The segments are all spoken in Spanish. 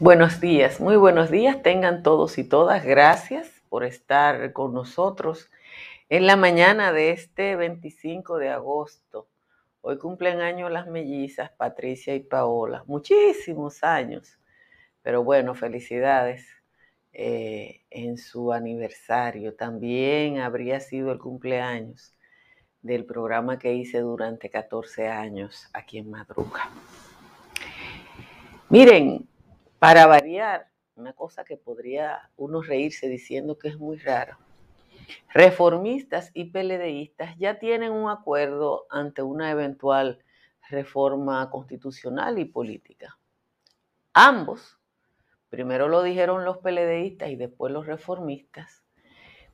Buenos días, muy buenos días tengan todos y todas. Gracias por estar con nosotros en la mañana de este 25 de agosto. Hoy cumplen años las mellizas Patricia y Paola, muchísimos años, pero bueno, felicidades eh, en su aniversario. También habría sido el cumpleaños del programa que hice durante 14 años aquí en Madruga. Miren, para variar, una cosa que podría uno reírse diciendo que es muy raro. Reformistas y PLDistas ya tienen un acuerdo ante una eventual reforma constitucional y política. Ambos, primero lo dijeron los PLDistas y después los reformistas,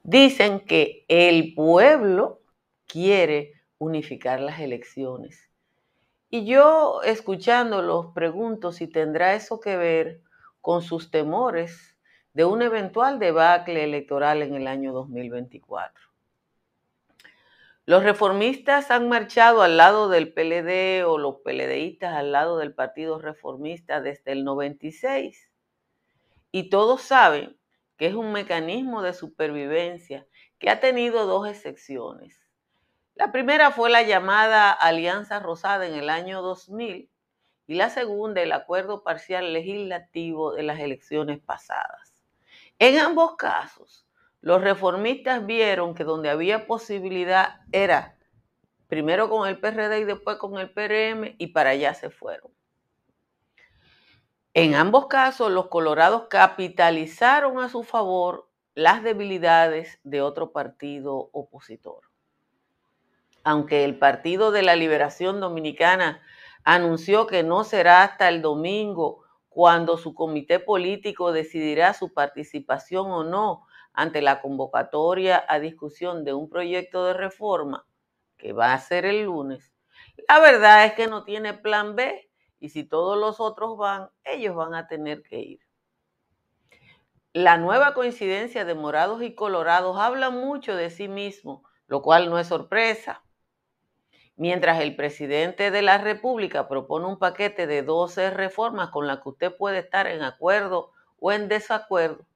dicen que el pueblo quiere unificar las elecciones y yo escuchándolos pregunto si tendrá eso que ver con sus temores de un eventual debacle electoral en el año 2024. Los reformistas han marchado al lado del PLD o los PLDistas al lado del Partido Reformista desde el 96. Y todos saben que es un mecanismo de supervivencia que ha tenido dos excepciones. La primera fue la llamada Alianza Rosada en el año 2000 y la segunda el acuerdo parcial legislativo de las elecciones pasadas. En ambos casos, los reformistas vieron que donde había posibilidad era primero con el PRD y después con el PRM y para allá se fueron. En ambos casos, los colorados capitalizaron a su favor las debilidades de otro partido opositor aunque el Partido de la Liberación Dominicana anunció que no será hasta el domingo cuando su comité político decidirá su participación o no ante la convocatoria a discusión de un proyecto de reforma, que va a ser el lunes, la verdad es que no tiene plan B y si todos los otros van, ellos van a tener que ir. La nueva coincidencia de morados y colorados habla mucho de sí mismo, lo cual no es sorpresa. Mientras el presidente de la República propone un paquete de 12 reformas con las que usted puede estar en acuerdo o en desacuerdo,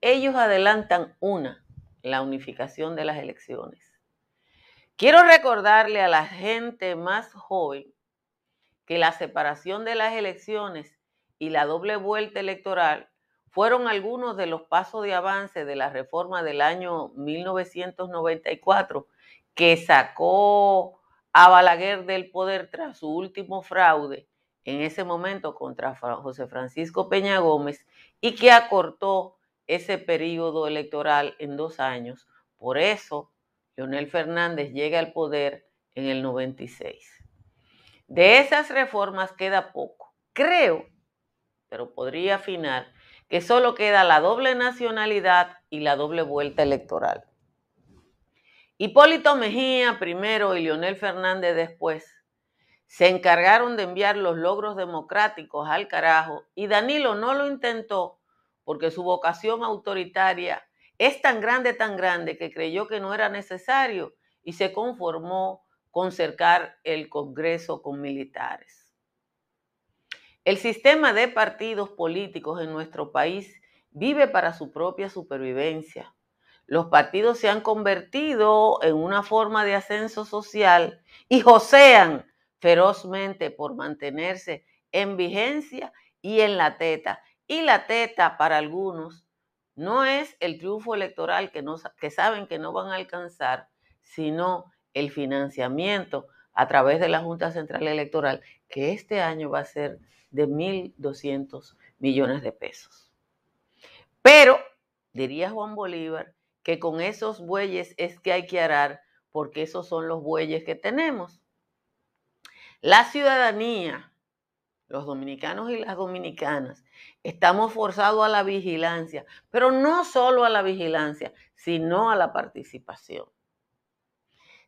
ellos adelantan una, la unificación de las elecciones. Quiero recordarle a la gente más joven que la separación de las elecciones y la doble vuelta electoral fueron algunos de los pasos de avance de la reforma del año 1994 que sacó a Balaguer del poder tras su último fraude, en ese momento contra José Francisco Peña Gómez, y que acortó ese periodo electoral en dos años. Por eso, Leonel Fernández llega al poder en el 96. De esas reformas queda poco. Creo, pero podría afinar, que solo queda la doble nacionalidad y la doble vuelta electoral. Hipólito Mejía primero y Leonel Fernández después se encargaron de enviar los logros democráticos al carajo y Danilo no lo intentó porque su vocación autoritaria es tan grande, tan grande que creyó que no era necesario y se conformó con cercar el Congreso con militares. El sistema de partidos políticos en nuestro país vive para su propia supervivencia los partidos se han convertido en una forma de ascenso social y josean ferozmente por mantenerse en vigencia y en la teta. Y la teta para algunos no es el triunfo electoral que, que saben que no van a alcanzar, sino el financiamiento a través de la Junta Central Electoral, que este año va a ser de 1.200 millones de pesos. Pero, diría Juan Bolívar, que con esos bueyes es que hay que arar, porque esos son los bueyes que tenemos. La ciudadanía los dominicanos y las dominicanas, estamos forzados a la vigilancia, pero no solo a la vigilancia, sino a la participación.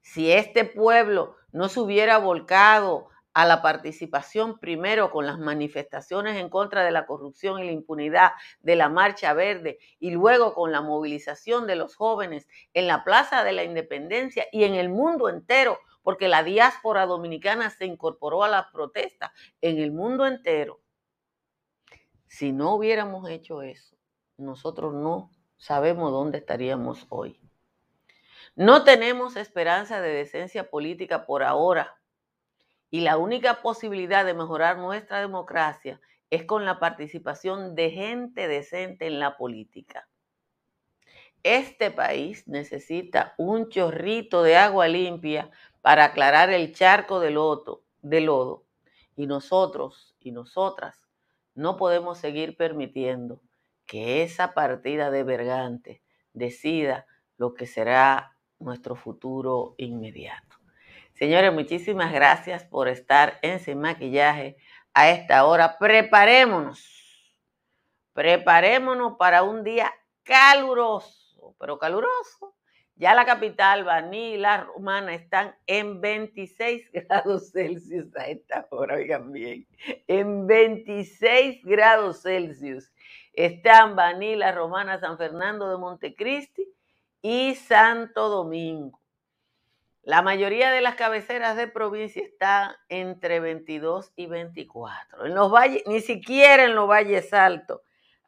Si este pueblo no se hubiera volcado a la participación primero con las manifestaciones en contra de la corrupción y la impunidad de la Marcha Verde y luego con la movilización de los jóvenes en la Plaza de la Independencia y en el mundo entero, porque la diáspora dominicana se incorporó a las protestas en el mundo entero. Si no hubiéramos hecho eso, nosotros no sabemos dónde estaríamos hoy. No tenemos esperanza de decencia política por ahora y la única posibilidad de mejorar nuestra democracia es con la participación de gente decente en la política. Este país necesita un chorrito de agua limpia para aclarar el charco de lodo, de lodo. Y nosotros y nosotras no podemos seguir permitiendo que esa partida de Bergante decida lo que será nuestro futuro inmediato. Señores, muchísimas gracias por estar en Sin Maquillaje a esta hora. Preparémonos, preparémonos para un día caluroso, pero caluroso. Ya la capital, Baní y la Romana están en 26 grados Celsius a esta hora, oigan bien, en 26 grados Celsius están Baní, la Romana, San Fernando de Montecristi y Santo Domingo. La mayoría de las cabeceras de provincia están entre 22 y 24. En los valles, ni siquiera en los valles altos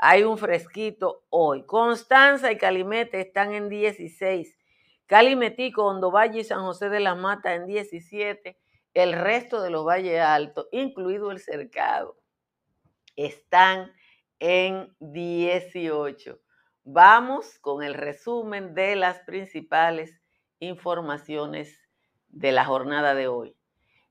hay un fresquito hoy. Constanza y Calimete están en 16. Calimetico, Hondo Valle y San José de la Mata en 17. El resto de los valles altos, incluido el cercado, están en 18. Vamos con el resumen de las principales informaciones de la jornada de hoy.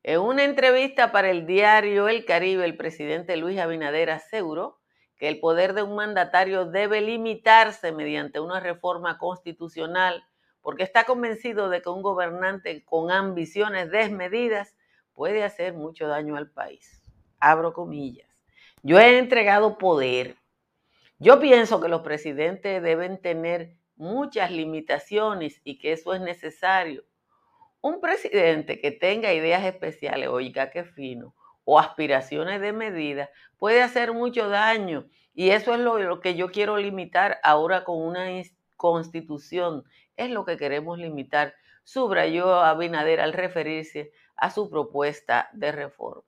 En una entrevista para el diario El Caribe, el presidente Luis Abinader aseguró que el poder de un mandatario debe limitarse mediante una reforma constitucional porque está convencido de que un gobernante con ambiciones desmedidas puede hacer mucho daño al país. Abro comillas. Yo he entregado poder. Yo pienso que los presidentes deben tener muchas limitaciones y que eso es necesario. Un presidente que tenga ideas especiales, oiga qué fino, o aspiraciones de medida, puede hacer mucho daño. Y eso es lo, lo que yo quiero limitar ahora con una constitución. Es lo que queremos limitar, subrayó Abinader al referirse a su propuesta de reforma.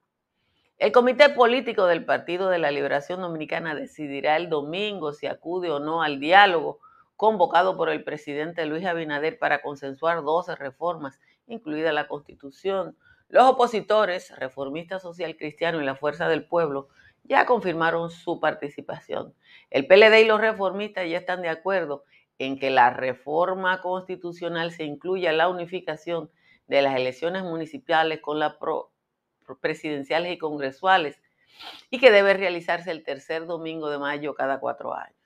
El Comité Político del Partido de la Liberación Dominicana decidirá el domingo si acude o no al diálogo convocado por el presidente Luis Abinader para consensuar 12 reformas, incluida la Constitución. Los opositores, Reformista Social Cristiano y la Fuerza del Pueblo, ya confirmaron su participación. El PLD y los reformistas ya están de acuerdo en que la reforma constitucional se incluya la unificación de las elecciones municipales con las presidenciales y congresuales y que debe realizarse el tercer domingo de mayo cada cuatro años.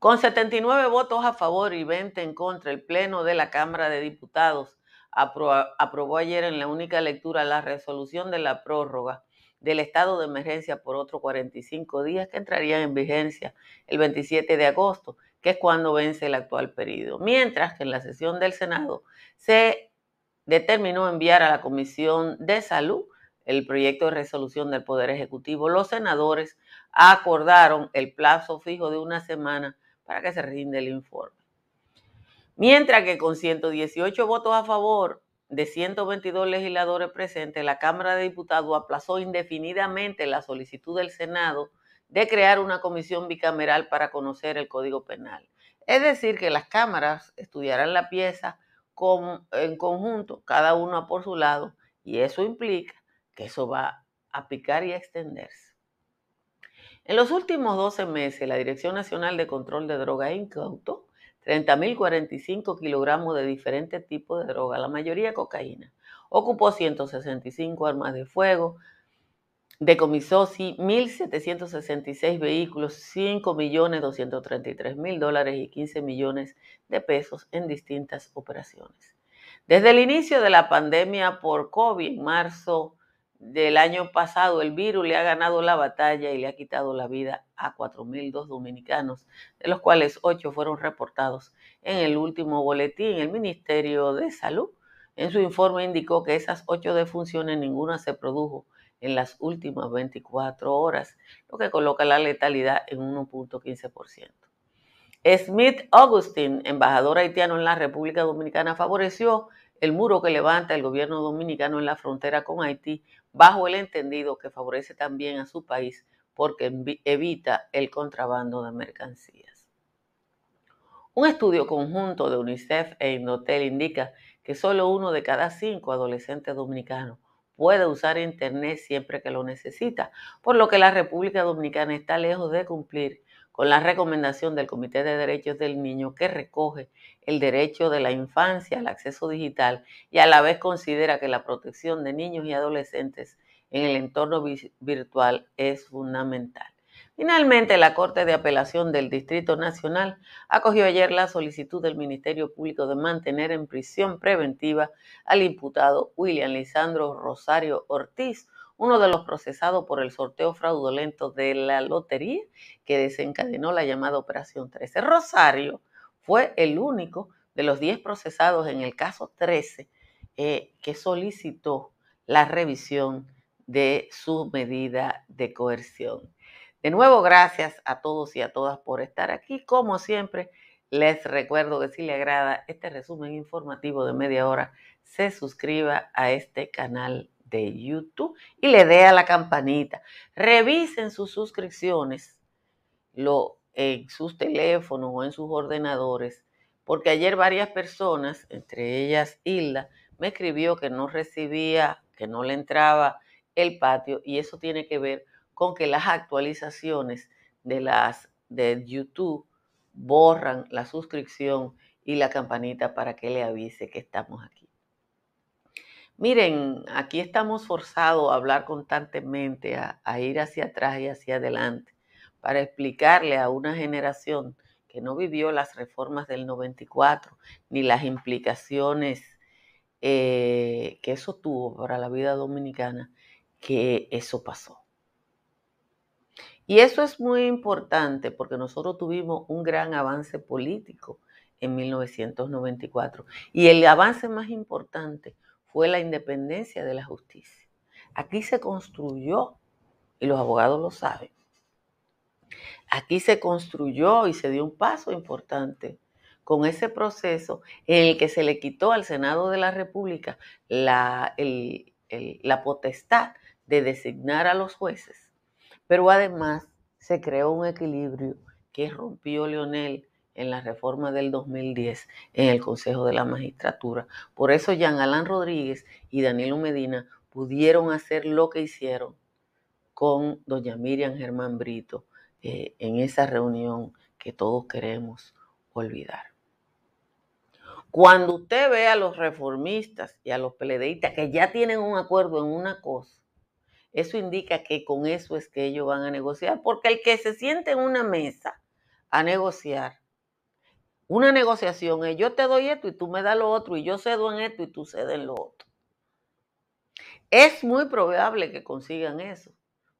Con 79 votos a favor y 20 en contra, el Pleno de la Cámara de Diputados aprobó ayer en la única lectura la resolución de la prórroga del estado de emergencia por otros 45 días que entrarían en vigencia el 27 de agosto, que es cuando vence el actual periodo. Mientras que en la sesión del Senado se determinó enviar a la Comisión de Salud el proyecto de resolución del Poder Ejecutivo. Los senadores acordaron el plazo fijo de una semana para que se rinde el informe. Mientras que con 118 votos a favor de 122 legisladores presentes, la Cámara de Diputados aplazó indefinidamente la solicitud del Senado de crear una comisión bicameral para conocer el Código Penal. Es decir, que las cámaras estudiarán la pieza en conjunto, cada una por su lado, y eso implica que eso va a picar y a extenderse. En los últimos 12 meses, la Dirección Nacional de Control de Drogas incautó 30.045 kilogramos de diferentes tipos de droga, la mayoría cocaína. Ocupó 165 armas de fuego, decomisó 1.766 vehículos, 5.233.000 dólares y 15 millones de pesos en distintas operaciones. Desde el inicio de la pandemia por COVID, en marzo del año pasado, el virus le ha ganado la batalla y le ha quitado la vida a 4.002 dominicanos, de los cuales 8 fueron reportados en el último boletín. El Ministerio de Salud en su informe indicó que esas 8 defunciones ninguna se produjo en las últimas 24 horas, lo que coloca la letalidad en 1.15%. Smith Augustin, embajador haitiano en la República Dominicana, favoreció el muro que levanta el gobierno dominicano en la frontera con Haití bajo el entendido que favorece también a su país porque evita el contrabando de mercancías. Un estudio conjunto de UNICEF e Indotel indica que solo uno de cada cinco adolescentes dominicanos puede usar Internet siempre que lo necesita, por lo que la República Dominicana está lejos de cumplir con la recomendación del Comité de Derechos del Niño que recoge el derecho de la infancia al acceso digital y a la vez considera que la protección de niños y adolescentes en el entorno virtual es fundamental. Finalmente, la Corte de Apelación del Distrito Nacional acogió ayer la solicitud del Ministerio Público de mantener en prisión preventiva al imputado William Lisandro Rosario Ortiz, uno de los procesados por el sorteo fraudulento de la lotería que desencadenó la llamada Operación 13. Rosario fue el único de los 10 procesados en el caso 13 eh, que solicitó la revisión de su medida de coerción. De nuevo, gracias a todos y a todas por estar aquí. Como siempre, les recuerdo que si le agrada este resumen informativo de media hora, se suscriba a este canal de YouTube y le dé a la campanita. Revisen sus suscripciones lo, en sus teléfonos o en sus ordenadores, porque ayer varias personas, entre ellas Hilda, me escribió que no recibía, que no le entraba el patio y eso tiene que ver con que las actualizaciones de las de YouTube borran la suscripción y la campanita para que le avise que estamos aquí. Miren, aquí estamos forzados a hablar constantemente, a, ir hacia atrás y hacia adelante, para explicarle a una generación que no vivió las reformas del 94 ni las implicaciones eh, que eso tuvo para la vida dominicana, que eso pasó. Y eso es muy importante porque nosotros tuvimos un gran avance político en 1994. Y el avance más importante fue la independencia de la justicia. Aquí se construyó, y los abogados lo saben, aquí se construyó y se dio un paso importante con ese proceso en el que se le quitó al Senado de la República la, la potestad de designar a los jueces pero además se creó un equilibrio que rompió Leonel en la reforma del 2010 en el Consejo de la Magistratura. Por eso Jean Alain Rodríguez y Danilo Medina pudieron hacer lo que hicieron con doña Miriam Germán Brito eh, en esa reunión que todos queremos olvidar. Cuando usted ve a los reformistas y a los peledeístas que ya tienen un acuerdo en una cosa, eso indica que con eso es que ellos van a negociar, porque el que se siente en una mesa a negociar, una negociación es yo te doy esto y tú me das lo otro, y yo cedo en esto y tú cedes en lo otro. Es muy probable que consigan eso,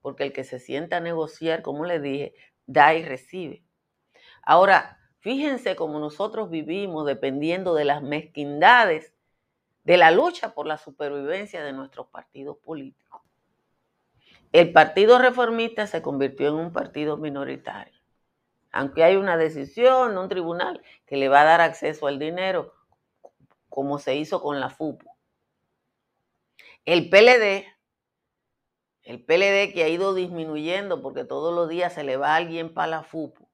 porque el que se sienta a negociar, como le dije, da y recibe. Ahora, fíjense cómo nosotros vivimos dependiendo de las mezquindades de la lucha por la supervivencia de nuestros partidos políticos. El Partido Reformista se convirtió en un partido minoritario. Aunque hay una decisión, un tribunal que le va a dar acceso al dinero, como se hizo con la FUPU. El PLD, el PLD que ha ido disminuyendo porque todos los días se le va alguien para la FUPU,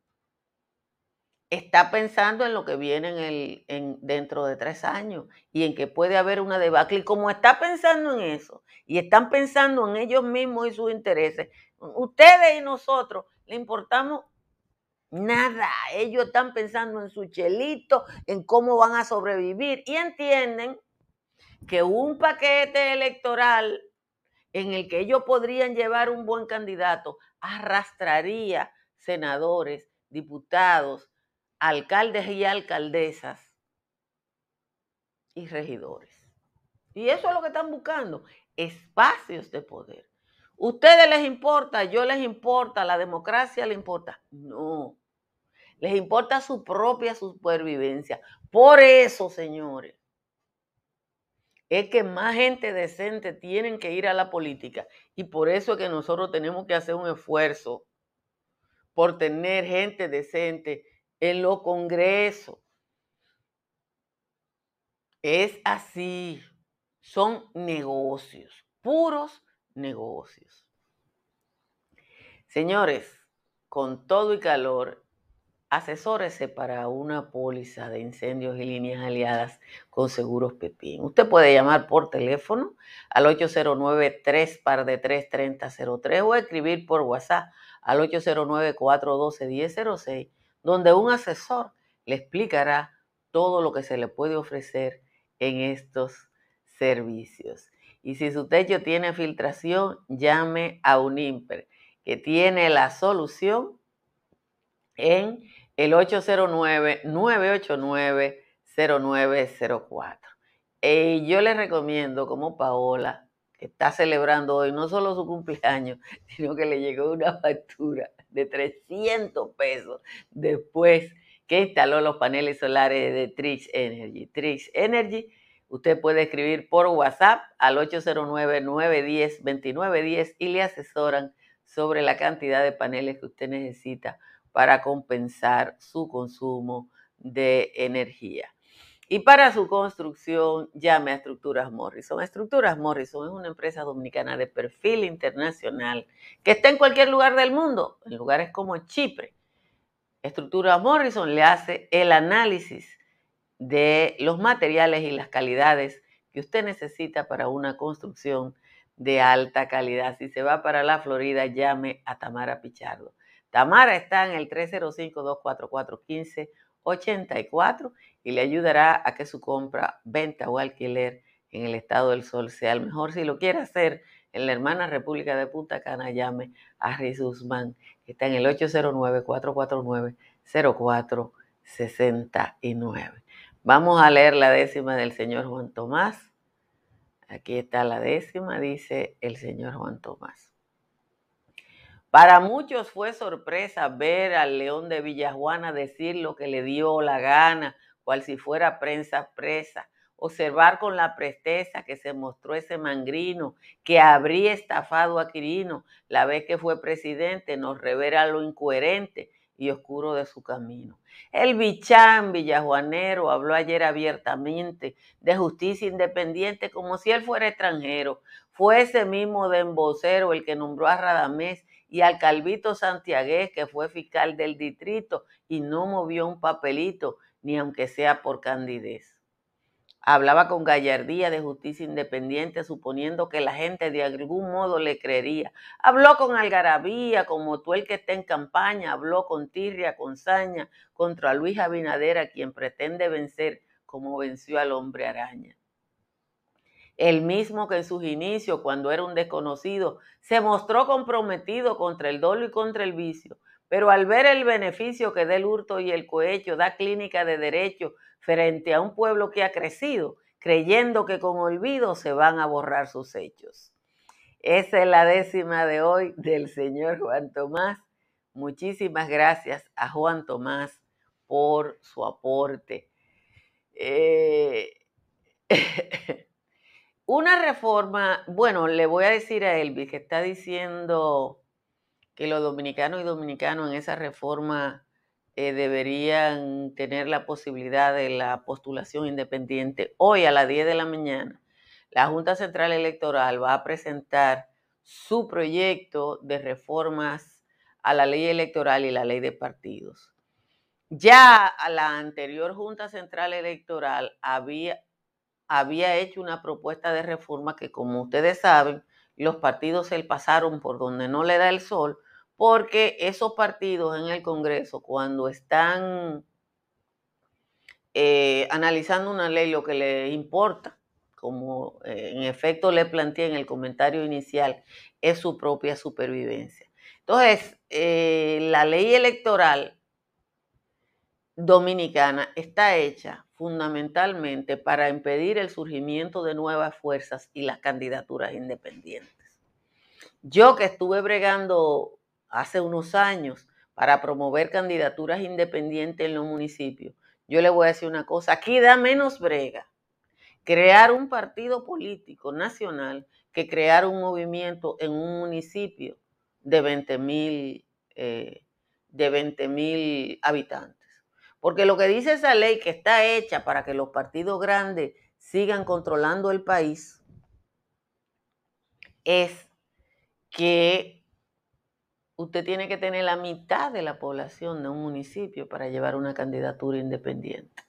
está pensando en lo que viene en, dentro de tres años y en que puede haber una debacle. Y como está pensando en eso y están pensando en ellos mismos y sus intereses, ustedes y nosotros le importamos nada. Ellos están pensando en su chelito, en cómo van a sobrevivir y entienden que un paquete electoral en el que ellos podrían llevar un buen candidato arrastraría senadores, diputados, alcaldes y alcaldesas y regidores. Y eso es lo que están buscando. espacios de poder. ¿Ustedes les importa? ¿Yo les importa? ¿La democracia les importa? No. Les importa su propia supervivencia. Por eso, señores, es que más gente decente tienen que ir a la política. Y por eso es que nosotros tenemos que hacer un esfuerzo por tener gente decente en los congresos. Es así. Son negocios, puros negocios. Señores, con todo y calor, asesórese para una póliza de incendios y líneas aliadas con Seguros Pepín. Usted puede llamar por teléfono al 809-3 par de 3 3003 o escribir por WhatsApp al 809-412-1006, donde un asesor le explicará todo lo que se le puede ofrecer en estos servicios. Y si su techo tiene filtración, llame a Unimper, que tiene la solución en el 809-989-0904. Y yo le recomiendo, como Paola, que está celebrando hoy no solo su cumpleaños, sino que le llegó una factura de 300 pesos después que instaló los paneles solares de Trix Energy. Trix Energy, usted puede escribir por WhatsApp al 809-910-2910 y le asesoran sobre la cantidad de paneles que usted necesita para compensar su consumo de energía. Y para su construcción, llame a Estructuras Morrison. Estructuras Morrison es una empresa dominicana de perfil internacional que está en cualquier lugar del mundo, en lugares como Chipre. Estructuras Morrison le hace el análisis de los materiales y las calidades que usted necesita para una construcción de alta calidad. Si se va para la Florida, llame a Tamara Pichardo. Tamara está en el 305-244-15 84 y le ayudará a que su compra, venta o alquiler en el estado del sol sea el mejor. Si lo quiere hacer en la hermana República de Punta Cana, llame a Riz Guzmán, que está en el 809-449-0469. Vamos a leer la décima del señor Juan Tomás. Aquí está la décima, dice el señor Juan Tomás. Para muchos fue sorpresa ver al león de Villajuana decir lo que le dio la gana, cual si fuera prensa presa. Observar con la presteza que se mostró ese mangrino que habría estafado a Quirino la vez que fue presidente, nos revela lo incoherente y oscuro de su camino. El bichán villajuanero habló ayer abiertamente de justicia independiente como si él fuera extranjero. Fue ese mismo de embocero el que nombró a Radamés y al Calvito Santiagués, que fue fiscal del distrito y no movió un papelito, ni aunque sea por candidez. Hablaba con gallardía de justicia independiente, suponiendo que la gente de algún modo le creería. Habló con algarabía, como tú el que está en campaña, habló con tirria, con saña, contra Luis Abinader, a quien pretende vencer como venció al hombre araña el mismo que en sus inicios, cuando era un desconocido, se mostró comprometido contra el dolo y contra el vicio, pero al ver el beneficio que da el hurto y el cohecho, da clínica de derecho frente a un pueblo que ha crecido, creyendo que con olvido se van a borrar sus hechos. Esa es la décima de hoy del señor Juan Tomás. Muchísimas gracias a Juan Tomás por su aporte. Eh, Una reforma, bueno, le voy a decir a Elvis que está diciendo que los dominicanos y dominicanos en esa reforma eh, deberían tener la posibilidad de la postulación independiente. Hoy a las 10 de la mañana, la Junta Central Electoral va a presentar su proyecto de reformas a la ley electoral y la ley de partidos. Ya a la anterior Junta Central Electoral había, había hecho una propuesta de reforma que, como ustedes saben, los partidos se pasaron por donde no le da el sol, porque esos partidos en el Congreso, cuando están eh, analizando una ley, lo que les importa, como eh, en efecto le planteé en el comentario inicial, es su propia supervivencia. Entonces, eh, la ley electoral dominicana está hecha fundamentalmente para impedir el surgimiento de nuevas fuerzas y las candidaturas independientes. Yo que estuve bregando hace unos años para promover candidaturas independientes en los municipios, yo le voy a decir una cosa, aquí da menos brega crear un partido político nacional que crear un movimiento en un municipio de 20 mil eh, de habitantes. Porque lo que dice esa ley que está hecha para que los partidos grandes sigan controlando el país es que usted tiene que tener la mitad de la población de un municipio para llevar una candidatura independiente.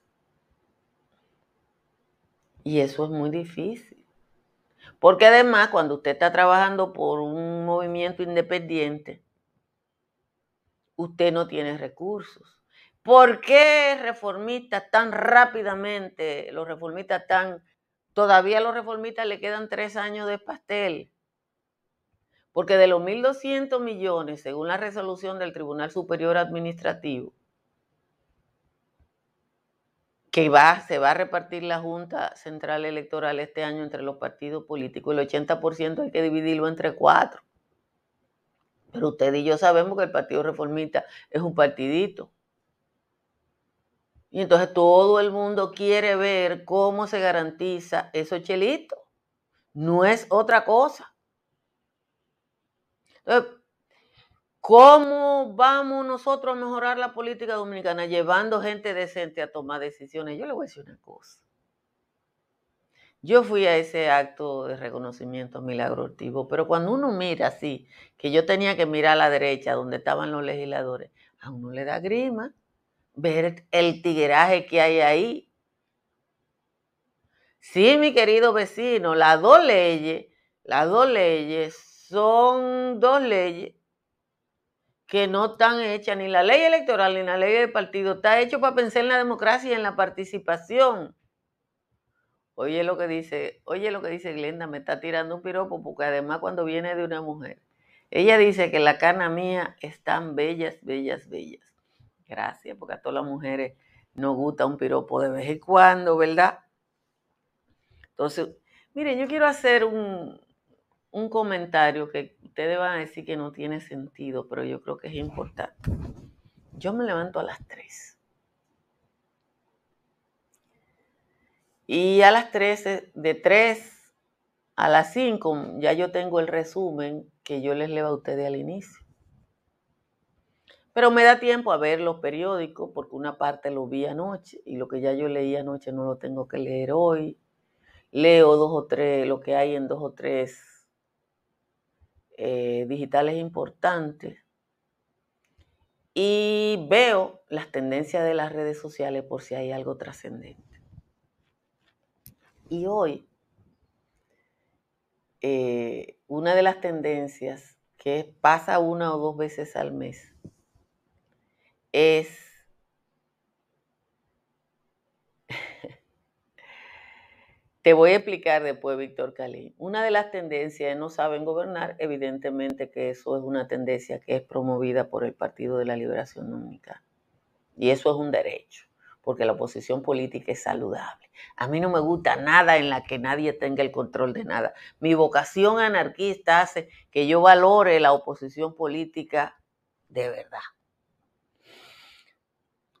Y eso es muy difícil. Porque además, cuando usted está trabajando por un movimiento independiente, usted no tiene recursos. ¿Por qué reformistas tan rápidamente, los reformistas tan, todavía a los reformistas le quedan tres años de pastel? Porque de los 1.200 millones, según la resolución del Tribunal Superior Administrativo, que va, se va a repartir la Junta Central Electoral este año entre los partidos políticos, el 80% hay que dividirlo entre cuatro. Pero usted y yo sabemos que el Partido Reformista es un partidito. Y entonces todo el mundo quiere ver cómo se garantiza esos chelitos. No es otra cosa. ¿Cómo vamos nosotros a mejorar la política dominicana? Llevando gente decente a tomar decisiones. Yo le voy a decir una cosa. Yo fui a ese acto de reconocimiento Milagro pero cuando uno mira así, que yo tenía que mirar a la derecha donde estaban los legisladores, a uno le da grima ver el tigueraje que hay ahí. Sí, mi querido vecino, las dos leyes, las dos leyes son dos leyes que no están hechas, ni la ley electoral ni la ley del partido, está hecho para pensar en la democracia y en la participación. Oye lo que dice, oye lo que dice Glenda, me está tirando un piropo porque además cuando viene de una mujer, ella dice que la cana mía están bellas, bellas, bellas. Gracias, porque a todas las mujeres nos gusta un piropo de vez en cuando, ¿verdad? Entonces, miren, yo quiero hacer un, un comentario que ustedes van a decir que no tiene sentido, pero yo creo que es importante. Yo me levanto a las 3 Y a las 13, de 3 a las 5, ya yo tengo el resumen que yo les leo a ustedes al inicio. Pero me da tiempo a ver los periódicos porque una parte lo vi anoche y lo que ya yo leí anoche no lo tengo que leer hoy. Leo dos o tres, lo que hay en dos o tres eh, digitales importantes. Y veo las tendencias de las redes sociales por si hay algo trascendente. Y hoy, eh, una de las tendencias que pasa una o dos veces al mes es Te voy a explicar después, Víctor Cali. Una de las tendencias no saben gobernar, evidentemente que eso es una tendencia que es promovida por el Partido de la Liberación Dominicana. Y eso es un derecho porque la oposición política es saludable. A mí no me gusta nada en la que nadie tenga el control de nada. Mi vocación anarquista hace que yo valore la oposición política de verdad.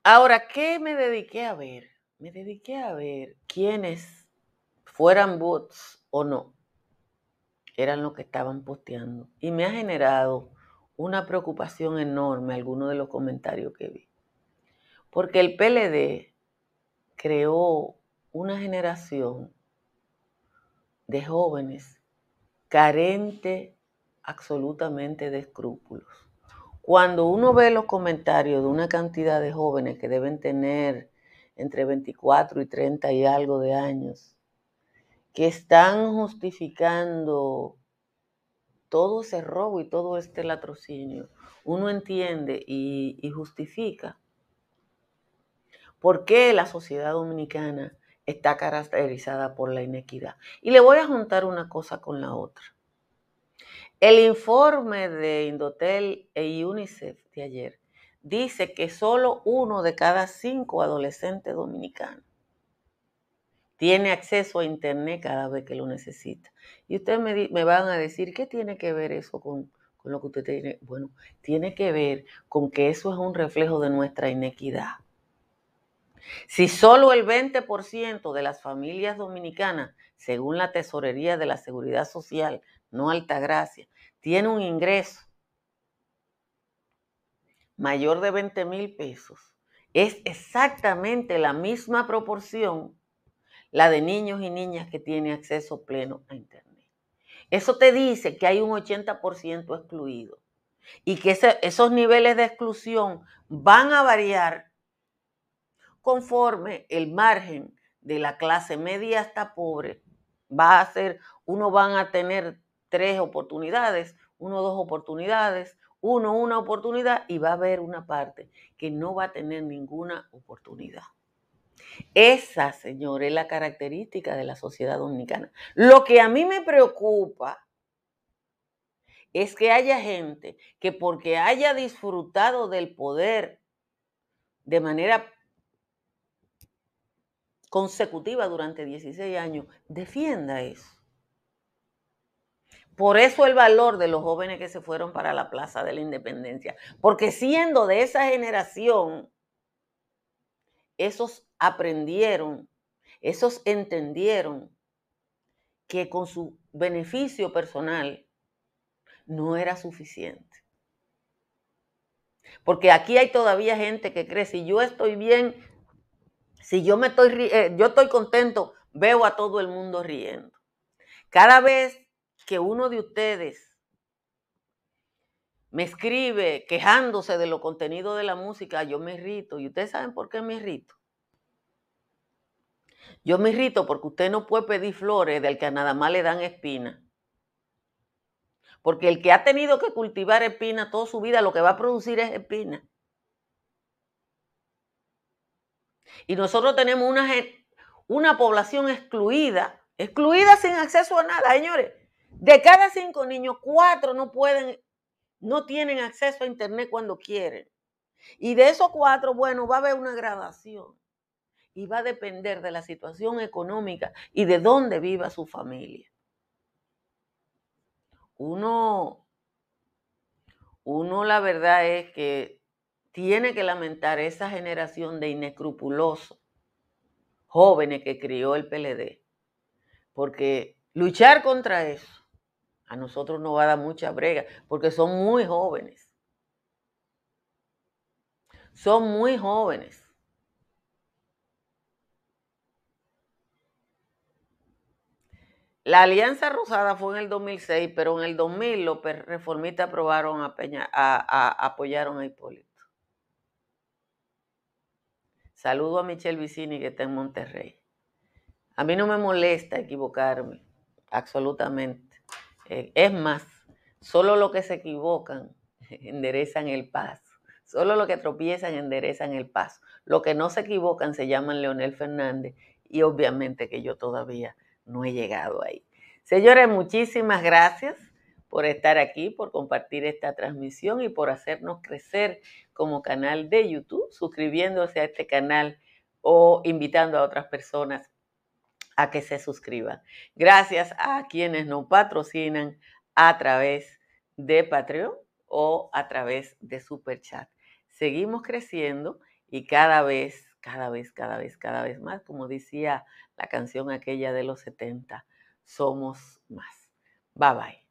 Ahora, ¿qué me dediqué a ver? Me dediqué a ver quiénes, fueran bots o no, eran los que estaban posteando. Y me ha generado una preocupación enorme algunos de los comentarios que vi. Porque el PLD creó una generación de jóvenes carente absolutamente de escrúpulos. Cuando uno ve los comentarios de una cantidad de jóvenes que deben tener entre 24 y 30 y algo de años, que están justificando todo ese robo y todo este latrocinio, uno entiende y, justifica ¿Por qué la sociedad dominicana está caracterizada por la inequidad? Y le voy a juntar una cosa con la otra. El informe de Indotel e UNICEF de ayer dice que solo uno de cada cinco adolescentes dominicanos tiene acceso a Internet cada vez que lo necesita. Y ustedes me, van a decir, ¿qué tiene que ver eso con, lo que usted tiene? Bueno, tiene que ver con que eso es un reflejo de nuestra inequidad. Si solo el 20% de las familias dominicanas, según la Tesorería de la Seguridad Social, no Altagracia, tiene un ingreso mayor de 20 mil pesos, es exactamente la misma proporción la de niños y niñas que tienen acceso pleno a Internet. Eso te dice que hay un 80% excluido y que esos niveles de exclusión van a variar conforme el margen de la clase media hasta pobre va a ser, uno van a tener tres oportunidades, uno dos oportunidades, uno una oportunidad y va a haber una parte que no va a tener ninguna oportunidad. Esa, señor, es la característica de la sociedad dominicana. Lo que a mí me preocupa es que haya gente que porque haya disfrutado del poder de manera consecutiva durante 16 años, defienda eso. Por eso el valor de los jóvenes que se fueron para la Plaza de la Independencia, porque siendo de esa generación, esos aprendieron, esos entendieron que con su beneficio personal no era suficiente. Porque aquí hay todavía gente que cree, si yo estoy bien, si yo me estoy, eh, yo estoy contento, veo a todo el mundo riendo. Cada vez que uno de ustedes me escribe quejándose de los contenidos de la música, yo me irrito. ¿Y ustedes saben por qué me irrito? Yo me irrito porque usted no puede pedir flores del que nada más le dan espina. Porque el que ha tenido que cultivar espina toda su vida, lo que va a producir es espina. Y nosotros tenemos una, una población excluida, excluida sin acceso a nada, señores. De cada cinco niños, cuatro no pueden, no tienen acceso a internet cuando quieren. Y de esos cuatro, bueno, va a haber una gradación. Y va a depender de la situación económica y de dónde viva su familia. Uno, uno la verdad es que tiene que lamentar esa generación de inescrupulosos jóvenes que crió el PLD. Porque luchar contra eso a nosotros nos va a dar mucha brega, porque son muy jóvenes. Son muy jóvenes. La Alianza Rosada fue en el 2006, pero en el 2000 los reformistas aprobaron a Peña, apoyaron a Hipólito. Saludo a Michelle Vicini que está en Monterrey. A mí no me molesta equivocarme, absolutamente. Eh, es más, solo los que se equivocan enderezan el paso. Solo los que tropiezan enderezan el paso. Los que no se equivocan se llaman Leonel Fernández y obviamente que yo todavía no he llegado ahí. Señores, muchísimas gracias por estar aquí, por compartir esta transmisión y por hacernos crecer como canal de YouTube, suscribiéndose a este canal o invitando a otras personas a que se suscriban. Gracias a quienes nos patrocinan a través de Patreon o a través de Super Chat. Seguimos creciendo y cada vez, cada vez, cada vez, cada vez más, como decía la canción aquella de los 70, somos más. Bye bye.